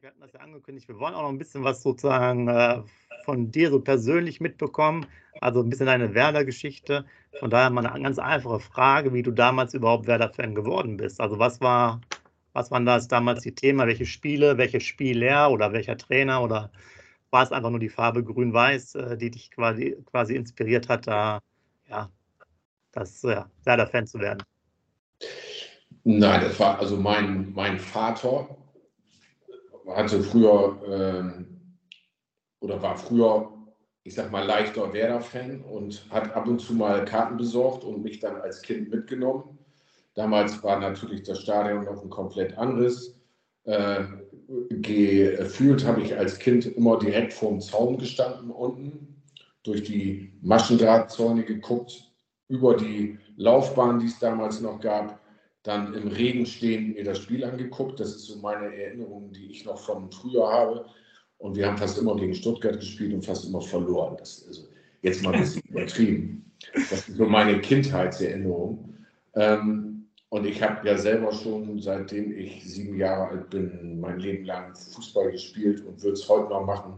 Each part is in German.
Wir hatten das ja angekündigt, wir wollen auch noch ein bisschen was sozusagen äh, von dir so persönlich mitbekommen, also ein bisschen deine Werder-Geschichte. Von daher mal eine ganz einfache Frage, wie du damals überhaupt Werder-Fan geworden bist. Also was war, was waren das damals die Themen, welche Spiele, welche Spieler oder welcher Trainer oder war es einfach nur die Farbe grün-weiß, äh, die dich quasi, quasi inspiriert hat, da ja, das ja, Werder-Fan zu werden? Nein, das war also mein, mein Vater hatte früher ähm, oder war früher, ich sag mal, leichter Werder-Fan und hat ab und zu mal Karten besorgt und mich dann als Kind mitgenommen. Damals war natürlich das Stadion noch ein komplett anderes. Äh, gefühlt habe ich als Kind immer direkt vorm Zaun gestanden unten, durch die Maschendrahtzäune geguckt, über die Laufbahn, die es damals noch gab dann im Regen stehen, mir das Spiel angeguckt. Das ist so meine Erinnerung, die ich noch von früher habe. Und wir haben fast immer gegen Stuttgart gespielt und fast immer verloren. Das ist also jetzt mal ein bisschen übertrieben. Das ist so meine Kindheitserinnerung. Ähm, und ich habe ja selber schon, seitdem ich sieben Jahre alt bin, mein Leben lang Fußball gespielt und würde es heute noch machen,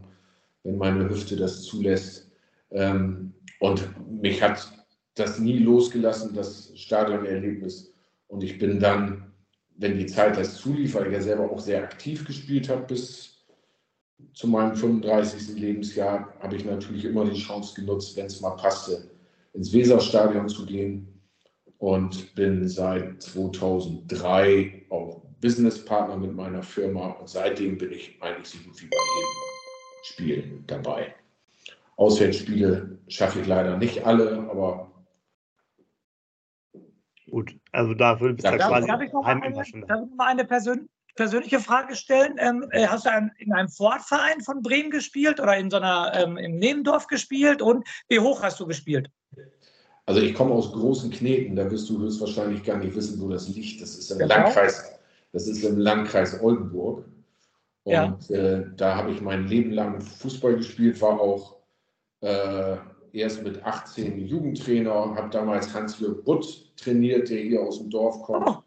wenn meine Hüfte das zulässt. Ähm, und mich hat das nie losgelassen, das Stadionerlebnis. Und ich bin dann, wenn die Zeit das zulief, weil ich ja selber auch sehr aktiv gespielt habe bis zu meinem 35. Lebensjahr, habe ich natürlich immer die Chance genutzt, wenn es mal passte, ins Weserstadion zu gehen. Und bin seit 2003 auch Businesspartner mit meiner Firma. Und seitdem bin ich eigentlich so gut wie bei jedem Spiel dabei. Auswärtsspiele schaffe ich leider nicht alle, aber Gut, also dafür bist du darf, quasi darf ich noch mal eine, darf ich mal eine Persön persönliche Frage stellen? Ähm, äh, hast du in einem Sportverein von Bremen gespielt oder in so einer ähm, im Nebendorf gespielt und wie hoch hast du gespielt? Also ich komme aus Großen Kneten, da wirst du höchstwahrscheinlich gar nicht wissen, wo das liegt. Das ist im genau. Landkreis, das ist im Landkreis Oldenburg. Und ja. äh, da habe ich mein Leben lang Fußball gespielt, war auch äh, erst mit 18 Jugendtrainer, habe damals Hans-Jörg Butt trainiert, der hier aus dem Dorf kommt, oh.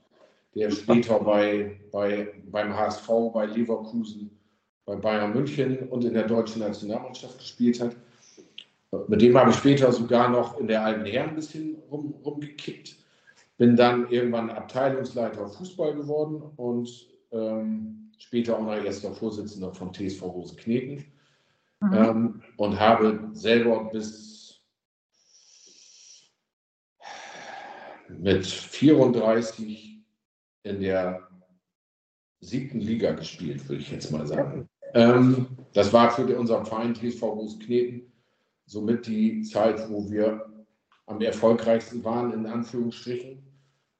der später bei, bei, beim HSV, bei Leverkusen, bei Bayern München und in der deutschen Nationalmannschaft gespielt hat. Mit dem habe ich später sogar noch in der alten Herren ein bisschen rum, rumgekickt. Bin dann irgendwann Abteilungsleiter Fußball geworden und ähm, später auch noch erster Vorsitzender vom TSV Rosenkneten. Mhm. Ähm, und habe selber bis mit 34 in der siebten Liga gespielt, würde ich jetzt mal sagen. Ähm, das war für unseren Verein TSV Rosenkneten somit die Zeit, wo wir am erfolgreichsten waren, in Anführungsstrichen.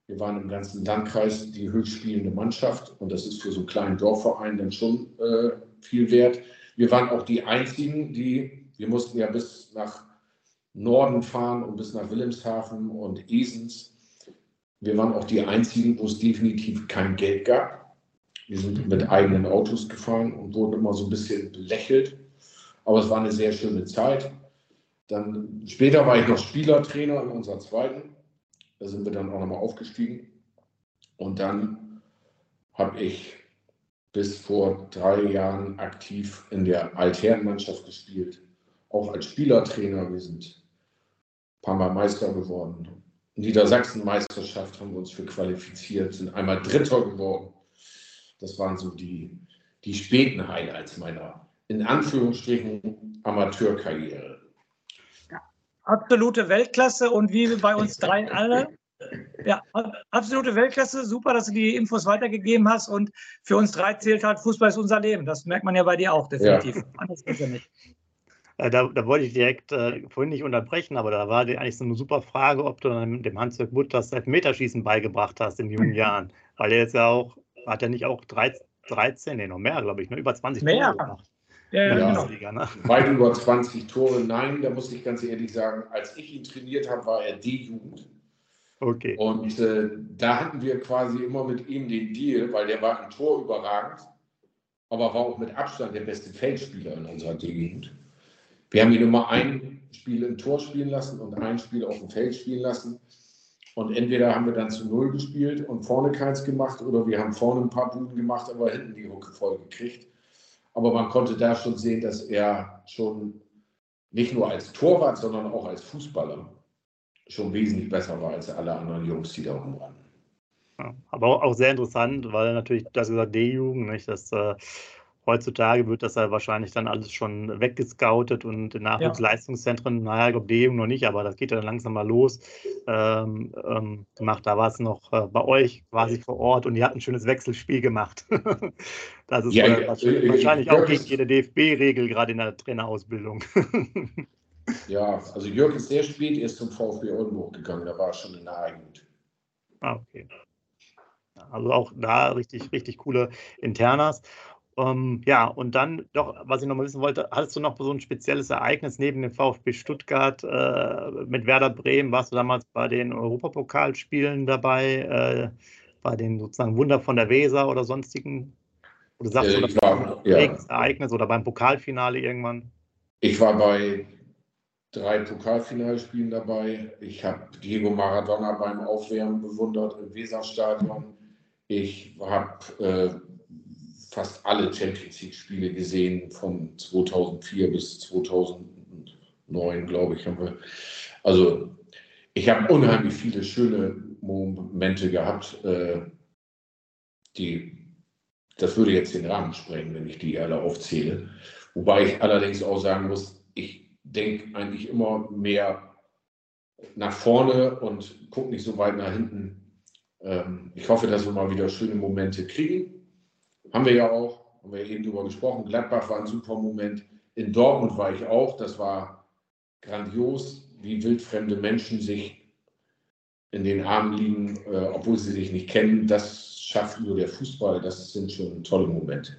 Wir waren im ganzen Landkreis die höchstspielende Mannschaft und das ist für so einen kleinen Dorfverein dann schon äh, viel wert. Wir waren auch die einzigen, die, wir mussten ja bis nach Norden fahren und bis nach Wilhelmshaven und Esens wir waren auch die einzigen, wo es definitiv kein Geld gab. Wir sind mit eigenen Autos gefahren und wurden immer so ein bisschen belächelt. Aber es war eine sehr schöne Zeit. Dann später war ich noch Spielertrainer in unserer zweiten. Da sind wir dann auch nochmal aufgestiegen. Und dann habe ich bis vor drei Jahren aktiv in der Altherrenmannschaft gespielt. Auch als Spielertrainer. Wir sind ein paar Mal Meister geworden. Niedersachsen-Meisterschaft haben wir uns für qualifiziert, sind einmal Dritter geworden. Das waren so die, die späten Highlights meiner, in Anführungsstrichen, Amateurkarriere. Ja, absolute Weltklasse und wie bei uns drei alle. Ja, absolute Weltklasse. Super, dass du die Infos weitergegeben hast. Und für uns drei zählt halt, Fußball ist unser Leben. Das merkt man ja bei dir auch definitiv. Ja. Anders geht ja nicht. Äh, da, da, wollte ich direkt äh, vorhin nicht unterbrechen, aber da war eigentlich so eine super Frage, ob du dem Hans-Jörg Butt das Elfmeterschießen beigebracht hast in jungen Jahren. Weil er jetzt ja auch, hat er nicht auch 13, 13 nee, noch mehr, glaube ich, ne? über 20 mehr. Tore gemacht. Ja, ja, ja. Liga, ne? Weit über 20 Tore, nein, da muss ich ganz ehrlich sagen, als ich ihn trainiert habe, war er D-Jugend. Okay. Und äh, da hatten wir quasi immer mit ihm den Deal, weil der war im Tor überragend, aber war auch mit Abstand der beste Feldspieler in unserer D-Jugend. Wir haben ihn immer ein Spiel im Tor spielen lassen und ein Spiel auf dem Feld spielen lassen. Und entweder haben wir dann zu Null gespielt und vorne keins gemacht oder wir haben vorne ein paar Buden gemacht, aber hinten die Hucke voll gekriegt. Aber man konnte da schon sehen, dass er schon nicht nur als Torwart, sondern auch als Fußballer schon wesentlich besser war als alle anderen Jungs, die da rumrannten. Ja, aber auch sehr interessant, weil natürlich, das gesagt, D-Jugend, das äh, heutzutage wird das ja wahrscheinlich dann alles schon weggescoutet und in Nachwuchsleistungszentren, ja. naja, ich glaube D-Jugend noch nicht, aber das geht ja dann langsam mal los, ähm, ähm, gemacht. Da war es noch äh, bei euch quasi vor Ort und ihr habt ein schönes Wechselspiel gemacht. das ist ja, äh, wahrscheinlich, wahrscheinlich auch gegen jede DFB-Regel, gerade in der Trainerausbildung. ja, also Jörg ist sehr spät erst zum VfB Oldenburg gegangen, da war er schon in der Eigend. Ah, okay. Also auch da richtig, richtig coole Internas. Ähm, ja, und dann doch, was ich noch mal wissen wollte, hattest du noch so ein spezielles Ereignis neben dem VfB Stuttgart äh, mit Werder Bremen? Warst du damals bei den Europapokalspielen dabei, äh, bei den sozusagen Wunder von der Weser oder sonstigen? Oder sagst äh, du, das war, ja. Ereignis oder beim Pokalfinale irgendwann? Ich war bei drei Pokalfinalspielen dabei. Ich habe Diego Maradona beim Aufwärmen bewundert im Weserstadion. Ich habe äh, fast alle Champions League-Spiele gesehen, von 2004 bis 2009, glaube ich, haben wir. Also, ich habe unheimlich viele schöne Momente gehabt, äh, die, das würde jetzt den Rahmen sprengen, wenn ich die alle aufzähle. Wobei ich allerdings auch sagen muss, ich denke eigentlich immer mehr nach vorne und gucke nicht so weit nach hinten. Ähm, ich hoffe, dass wir mal wieder schöne Momente kriegen. Haben wir ja auch, haben wir eben darüber gesprochen. Gladbach war ein super Moment. In Dortmund war ich auch. Das war grandios, wie wildfremde Menschen sich in den Armen liegen, äh, obwohl sie sich nicht kennen. Das schafft nur der Fußball. Das sind schon tolle Momente.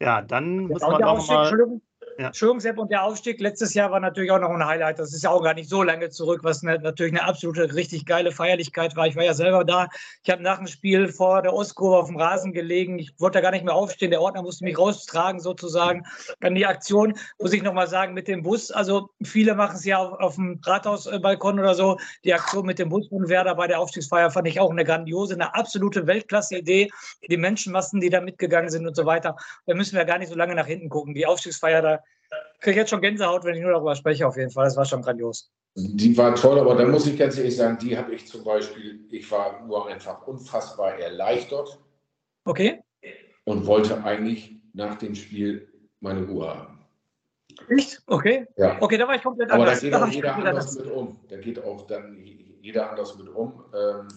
Ja, dann muss man auch mal. Ja. Entschuldigung, Sepp, und der Aufstieg letztes Jahr war natürlich auch noch ein Highlight. Das ist ja auch gar nicht so lange zurück, was eine, natürlich eine absolute richtig geile Feierlichkeit war. Ich war ja selber da. Ich habe nach dem Spiel vor der Ostkurve auf dem Rasen gelegen. Ich wollte da gar nicht mehr aufstehen. Der Ordner musste mich raustragen sozusagen. Dann die Aktion, muss ich nochmal sagen, mit dem Bus. Also viele machen es ja auf, auf dem Rathausbalkon oder so. Die Aktion mit dem Bus von Werder bei der Aufstiegsfeier fand ich auch eine grandiose, eine absolute Weltklasse-Idee. Die Menschenmassen, die da mitgegangen sind und so weiter. Da müssen wir gar nicht so lange nach hinten gucken. Die Aufstiegsfeier da kriege jetzt schon Gänsehaut, wenn ich nur darüber spreche, auf jeden Fall. Das war schon grandios. Die war toll, aber da muss ich ganz ehrlich sagen, die habe ich zum Beispiel, ich war nur einfach unfassbar erleichtert. Okay. Und wollte eigentlich nach dem Spiel meine Ruhe haben. Echt? Okay. Ja. Okay, da war ich komplett aber anders. Aber da geht auch jeder anders mit um. Da geht auch dann jeder anders mit um. Ähm,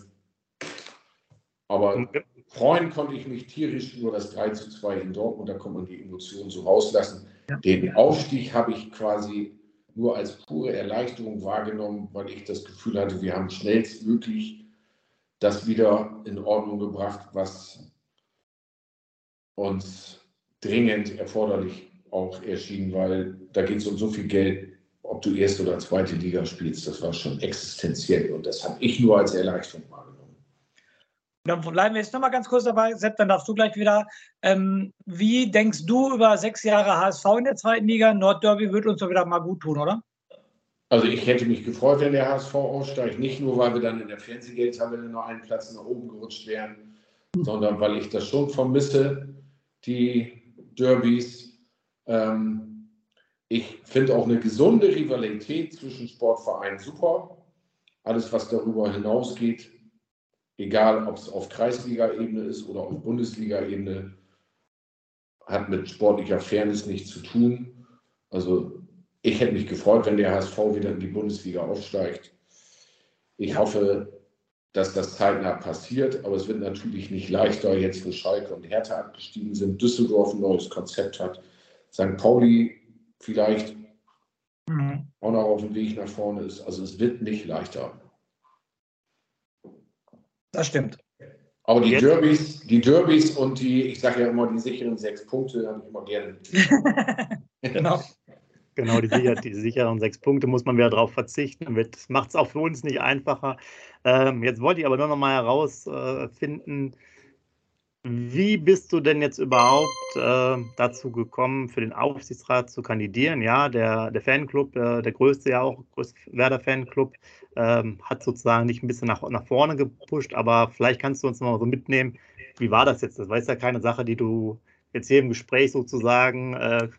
aber freuen konnte ich mich tierisch über das 3 zu 2 in Dortmund. Da kann man die Emotionen so rauslassen. Den Aufstieg habe ich quasi nur als pure Erleichterung wahrgenommen, weil ich das Gefühl hatte, wir haben schnellstmöglich das wieder in Ordnung gebracht, was uns dringend erforderlich auch erschien, weil da geht es um so viel Geld, ob du erste oder zweite Liga spielst, das war schon existenziell und das habe ich nur als Erleichterung. Dann bleiben wir jetzt nochmal ganz kurz dabei. Sepp, dann darfst du gleich wieder. Ähm, wie denkst du über sechs Jahre HSV in der zweiten Liga? Nordderby wird uns doch wieder mal gut tun, oder? Also ich hätte mich gefreut, wenn der HSV aussteigt. Nicht nur, weil wir dann in der Fernsehgeldtabelle noch einen Platz nach oben gerutscht wären, mhm. sondern weil ich das schon vermisse, die Derbys. Ähm, ich finde auch eine gesunde Rivalität zwischen Sportvereinen super. Alles, was darüber hinausgeht, egal ob es auf Kreisliga-Ebene ist oder auf Bundesliga-Ebene, hat mit sportlicher Fairness nichts zu tun. Also ich hätte mich gefreut, wenn der HSV wieder in die Bundesliga aufsteigt. Ich hoffe, dass das zeitnah passiert, aber es wird natürlich nicht leichter, jetzt wo Schalke und Hertha abgestiegen sind, Düsseldorf ein neues Konzept hat, St. Pauli vielleicht mhm. auch noch auf dem Weg nach vorne ist. Also es wird nicht leichter. Das stimmt. Aber die Derbys, die Derbys und die, ich sage ja immer, die sicheren sechs Punkte habe ich immer gerne. genau. Genau, die, sicher, die, sicheren sechs Punkte muss man wieder darauf verzichten. Das macht es auch für uns nicht einfacher. Ähm, jetzt wollte ich aber nur noch mal herausfinden, Wie bist du denn jetzt überhaupt äh, dazu gekommen, für den Aufsichtsrat zu kandidieren? Ja, der, der Fanclub, äh, der größte ja auch, größte Werder-Fanclub, ähm, hat sozusagen nicht ein bisschen nach, nach vorne gepusht, aber vielleicht kannst du uns noch mal so mitnehmen, wie war das jetzt? Das war ja keine Sache, die du jetzt hier im Gespräch sozusagen äh,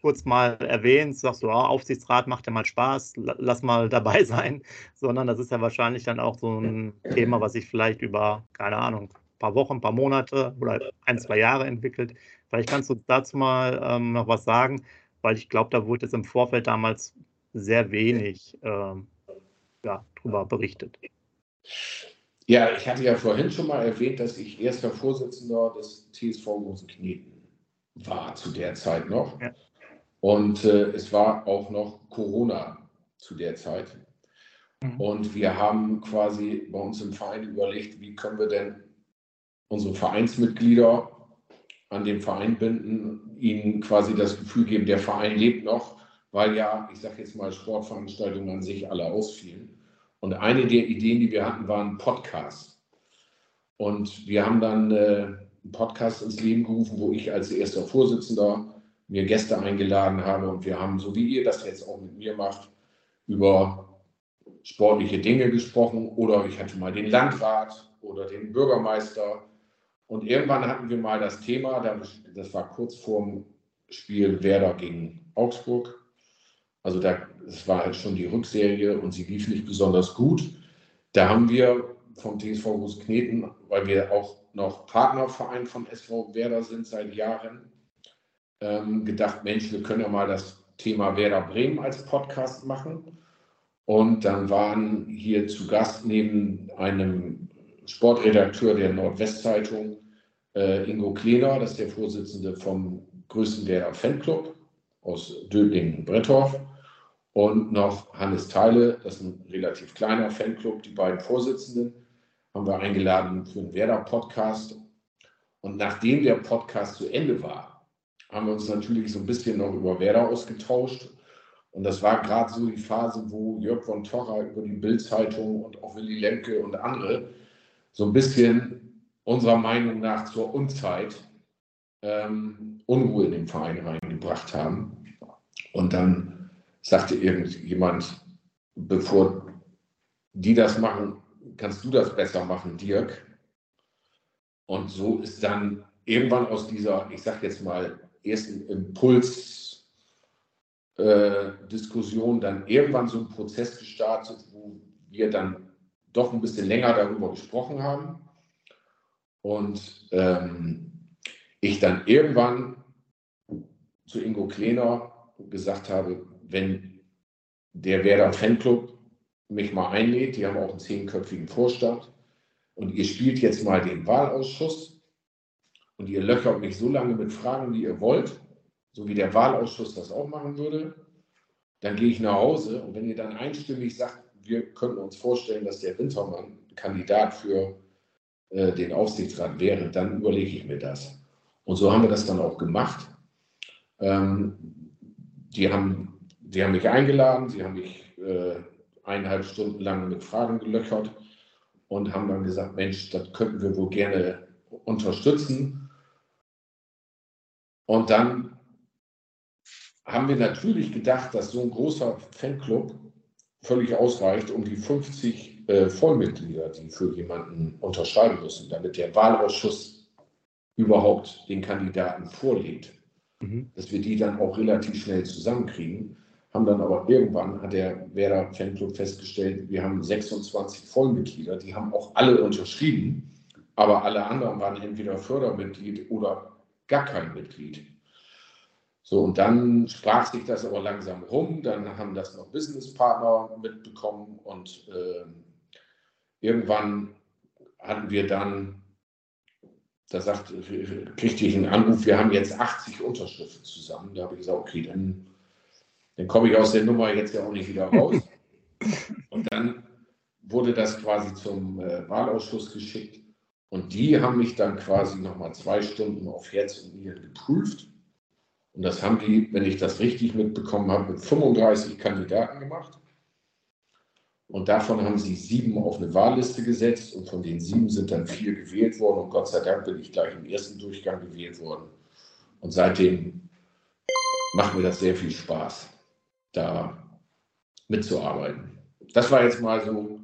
kurz mal erwähnst, sagst du, oh, Aufsichtsrat macht ja mal Spaß, lass mal dabei sein, sondern das ist ja wahrscheinlich dann auch so ein Thema, was sich vielleicht über, keine Ahnung, paar Wochen, ein paar Monate oder ein, zwei Jahre entwickelt. Vielleicht kannst du dazu mal ähm, noch was sagen, weil ich glaube, da wurde jetzt im Vorfeld damals sehr wenig ähm, ja, darüber berichtet. Ja, ich hatte ja vorhin schon mal erwähnt, dass ich erster Vorsitzender des TSV Rosenkneten war zu der Zeit noch. Ja. Und äh, es war auch noch Corona zu der Zeit. Mhm. Und wir haben quasi bei uns im Verein überlegt, wie können wir denn unsere Vereinsmitglieder an den Verein binden, ihnen quasi das Gefühl geben, der Verein lebt noch, weil ja, ich sage jetzt mal, Sportveranstaltungen an sich alle ausfielen. Und eine der Ideen, die wir hatten, war ein Podcast. Und wir haben dann äh, einen Podcast ins Leben gerufen, wo ich als erster Vorsitzender mir Gäste eingeladen habe und wir haben, so wie ihr das jetzt auch mit mir macht, über sportliche Dinge gesprochen oder ich hatte mal den Landrat oder den Bürgermeister und irgendwann hatten wir mal das Thema, das war kurz vorm Spiel Werder gegen Augsburg. Also da, das war halt schon die Rückserie und sie lief nicht besonders gut. Da haben wir vom TSV Großkneten, weil wir auch noch Partnerverein vom SV Werder sind seit Jahren, ähm, gedacht, Mensch, wir können ja mal das Thema Werder Bremen als Podcast machen. Und dann waren hier zu Gast neben einem Sportredakteur der Nordwestzeitung äh, Ingo Klener, das ist der Vorsitzende vom größten Werder Fanclub aus Döblingen-Brettorf. Und noch Hannes Teile, das ist ein relativ kleiner Fanclub, die beiden Vorsitzenden, haben wir eingeladen für einen Werder-Podcast. Und nachdem der Podcast zu Ende war, haben wir uns natürlich so ein bisschen noch über Werder ausgetauscht. Und das war gerade so die Phase, wo Jörg von Torra über die Bildzeitung und auch Willy Lemke und andere so ein bisschen unserer Meinung nach zur Unzeit ähm, Unruhe in den Verein reingebracht haben. Und dann sagte irgendjemand, bevor die das machen, kannst du das besser machen, Dirk. Und so ist dann irgendwann aus dieser, ich sag jetzt mal, ersten Impulsdiskussion äh, dann irgendwann so ein Prozess gestartet, wo wir dann doch ein bisschen länger darüber gesprochen haben. Und ähm, ich dann irgendwann zu Ingo Klener gesagt habe, wenn der Werder Fanclub mich mal einlädt, die haben auch einen zehnköpfigen Vorstand, und ihr spielt jetzt mal den Wahlausschuss, und ihr löchert mich so lange mit Fragen, wie ihr wollt, so wie der Wahlausschuss das auch machen würde, dann gehe ich nach Hause und wenn ihr dann einstimmig sagt, wir könnten uns vorstellen, dass der Wintermann Kandidat für äh, den Aufsichtsrat wäre, dann überlege ich mir das. Und so haben wir das dann auch gemacht. Ähm, die, haben, die haben mich eingeladen, sie haben mich äh, eineinhalb Stunden lang mit Fragen gelöchert und haben dann gesagt, Mensch, das könnten wir wohl gerne unterstützen. Und dann haben wir natürlich gedacht, dass so ein großer Fanclub völlig ausreicht, um die 50 äh, Vollmitglieder, die für jemanden unterschreiben müssen, damit der Wahlausschuss überhaupt den Kandidaten vorlegt, mhm. dass wir die dann auch relativ schnell zusammenkriegen. Haben dann aber irgendwann, hat der Werder Fanclub festgestellt, wir haben 26 Vollmitglieder, die haben auch alle unterschrieben, aber alle anderen waren entweder Fördermitglied oder gar kein Mitglied. So, und dann sprach sich das aber langsam rum, dann haben das noch Businesspartner mitbekommen und äh, irgendwann hatten wir dann, da sagt, kriegte ich einen Anruf, wir haben jetzt 80 Unterschriften zusammen. Da habe ich gesagt, okay, dann, dann komme ich aus der Nummer jetzt ja auch nicht wieder raus. Und dann wurde das quasi zum äh, Wahlausschuss geschickt. Und die haben mich dann quasi nochmal zwei Stunden auf Herz und Nieren geprüft. Und das haben die, wenn ich das richtig mitbekommen habe, mit 35 Kandidaten gemacht. Und davon haben sie sieben auf eine Wahlliste gesetzt und von den sieben sind dann vier gewählt worden. Und Gott sei Dank bin ich gleich im ersten Durchgang gewählt worden. Und seitdem macht mir das sehr viel Spaß, da mitzuarbeiten. Das war jetzt mal so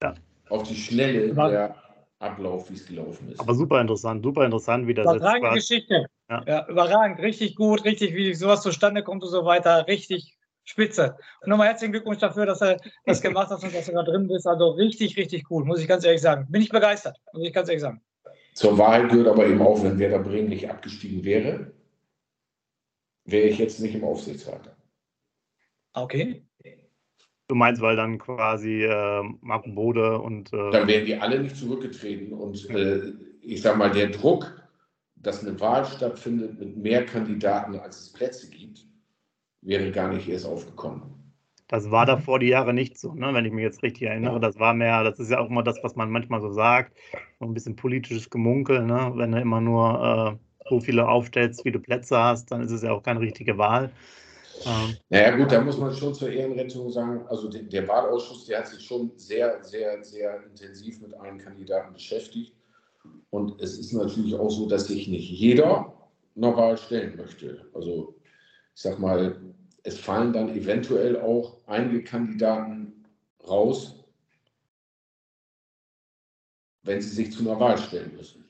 ja. auf die Schnelle der Ablauf, wie es gelaufen ist. Aber super interessant, super interessant, wie das Überragende jetzt Geschichte. Ja. ja. überragend, richtig gut, richtig, wie sowas zustande kommt und so weiter, richtig spitze. Und nochmal herzlichen Glückwunsch dafür, dass du das gemacht hast und dass du da drin bist. Also richtig, richtig cool, muss ich ganz ehrlich sagen. Bin ich begeistert, muss ich ganz ehrlich sagen. Zur Wahrheit gehört aber eben auch, wenn Werder Bremen nicht abgestiegen wäre, wäre ich jetzt nicht im Aufsichtsrat. Okay. Du meinst, weil dann quasi äh, Marco Bode und. Äh dann wären die alle nicht zurückgetreten. Und äh, ich sage mal, der Druck, dass eine Wahl stattfindet mit mehr Kandidaten, als es Plätze gibt, wäre gar nicht erst aufgekommen. Das war davor die Jahre nicht so, ne? wenn ich mich jetzt richtig erinnere. Das war mehr, das ist ja auch immer das, was man manchmal so sagt, so ein bisschen politisches Gemunkel, ne? wenn du immer nur äh, so viele aufstellst, wie du Plätze hast, dann ist es ja auch keine richtige Wahl. Ähm, naja gut, da muss man schon zur Ehrenrettung sagen, also der, der Wahlausschuss, der hat sich schon sehr, sehr, sehr intensiv mit allen Kandidaten beschäftigt. Und es ist natürlich auch so, dass sich nicht jeder Wahl stellen möchte. Also ich sag mal, es fallen dann eventuell auch einige Kandidaten raus, wenn sie sich zu einer Wahl stellen müssen.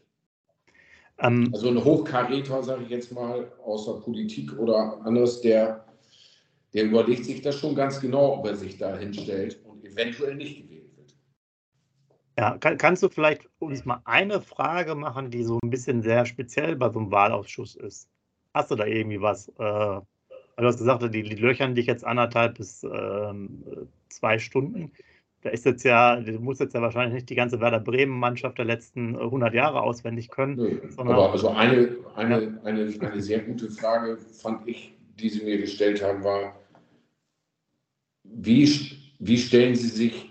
Ähm, also ein Hochkaräter, sage ich jetzt mal, aus der Politik oder anderes, der der überlegt sich das schon ganz genau, ob er sich da hinstellt und eventuell nicht. Ja, kann, kannst du vielleicht uns mal eine Frage machen, die so ein bisschen sehr speziell bei so einem Wahlausschuss ist? Hast du da irgendwie was? Äh, du hast gesagt, die, die löchern dich jetzt anderthalb bis ähm, zwei Stunden. Da ist jetzt ja, du musst jetzt ja wahrscheinlich nicht die ganze Werder Bremen-Mannschaft der letzten 100 Jahre auswendig können. Nö, aber also eine, eine, ja. eine, eine sehr gute Frage fand ich, die Sie mir gestellt haben, war, wie, wie stellen Sie sich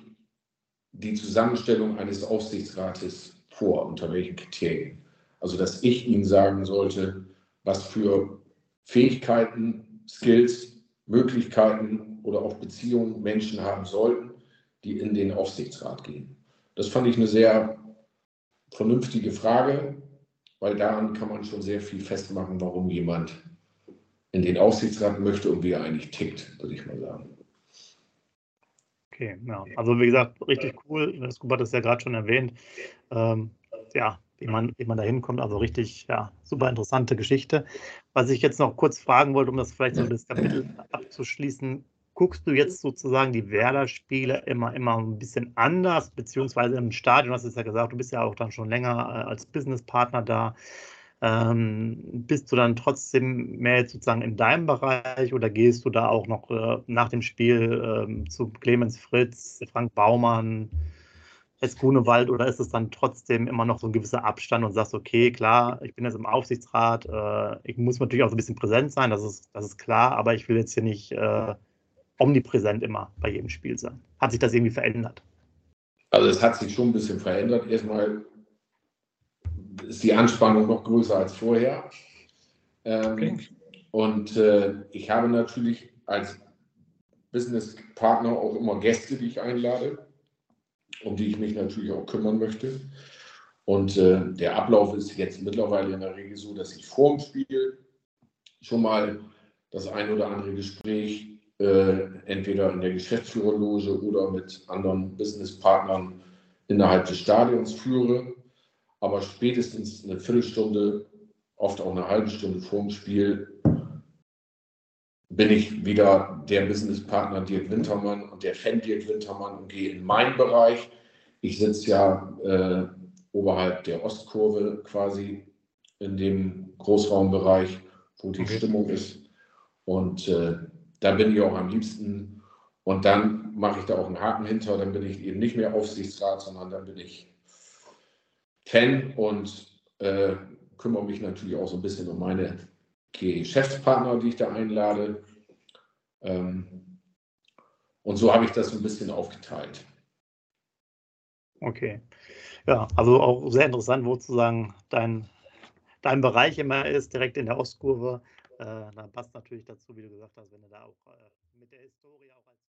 die Zusammenstellung eines Aufsichtsrates vor? Unter welchen Kriterien? Also, dass ich Ihnen sagen sollte, was für Fähigkeiten, Skills, Möglichkeiten oder auch Beziehungen Menschen haben sollten, die in den Aufsichtsrat gehen. Das fand ich eine sehr vernünftige Frage, weil daran kann man schon sehr viel festmachen, warum jemand in den Aufsichtsrat möchte und wie er eigentlich tickt, würde ich mal sagen. Okay, ja. Also wie gesagt, richtig cool. Das Scuba hat es ja gerade schon erwähnt. Ähm, ja, wie man, wie man da hinkommt, also richtig, ja, super interessante Geschichte. Was ich jetzt noch kurz fragen wollte, um das vielleicht so das Kapitel abzuschließen, guckst du jetzt sozusagen die Werder-Spiele immer, immer ein bisschen anders, beziehungsweise im Stadion, hast du es ja gesagt, du bist ja auch dann schon länger äh, als Businesspartner da. Ähm, bist du dann trotzdem mehr jetzt sozusagen in deinem Bereich oder gehst du da auch noch äh, nach dem Spiel ähm, zu Clemens Fritz, Frank Baumann, Hes Grunewald oder ist es dann trotzdem immer noch so ein gewisser Abstand und sagst, okay, klar, ich bin jetzt im Aufsichtsrat, äh, ich muss natürlich auch so ein bisschen präsent sein, das ist, das ist klar, aber ich will jetzt hier nicht äh, omnipräsent immer bei jedem Spiel sein. Hat sich das irgendwie verändert? Also es hat sich schon ein bisschen verändert. Erstmal ist die Anspannung noch größer als vorher. Ähm, okay. Und äh, ich habe natürlich als Businesspartner auch immer Gäste, die ich einlade, um die ich mich natürlich auch kümmern möchte. Und äh, der Ablauf ist jetzt mittlerweile in der Regel so, dass ich vor dem Spiel schon mal das ein oder andere Gespräch äh, entweder in der Geschäftsführerloge oder mit anderen Businesspartnern innerhalb des Stadions führe aber spätestens eine Viertelstunde, oft auch eine halbe Stunde vor dem Spiel, bin ich wieder der Businesspartner Dirk Wintermann und der Fan Dirk Wintermann und gehe in meinen Bereich. Ich sitze ja äh, oberhalb der Ostkurve quasi in dem Großraumbereich, wo die okay. Stimmung ist. Und äh, da bin ich auch am liebsten. Und dann mache ich da auch einen Haken hinter. Dann bin ich eben nicht mehr Aufsichtsrat, sondern dann bin ich Fan und äh, kümmere mich natürlich auch so ein bisschen um meine Geschäftspartner, die ich da einlade. Ähm, und so habe ich das so ein bisschen aufgeteilt. Okay. Ja, also auch sehr interessant, wo sozusagen dein, dein Bereich immer ist, direkt in der Ostkurve. Äh, da passt natürlich dazu, wie du gesagt hast, wenn du da auch äh, mit der Historie auch als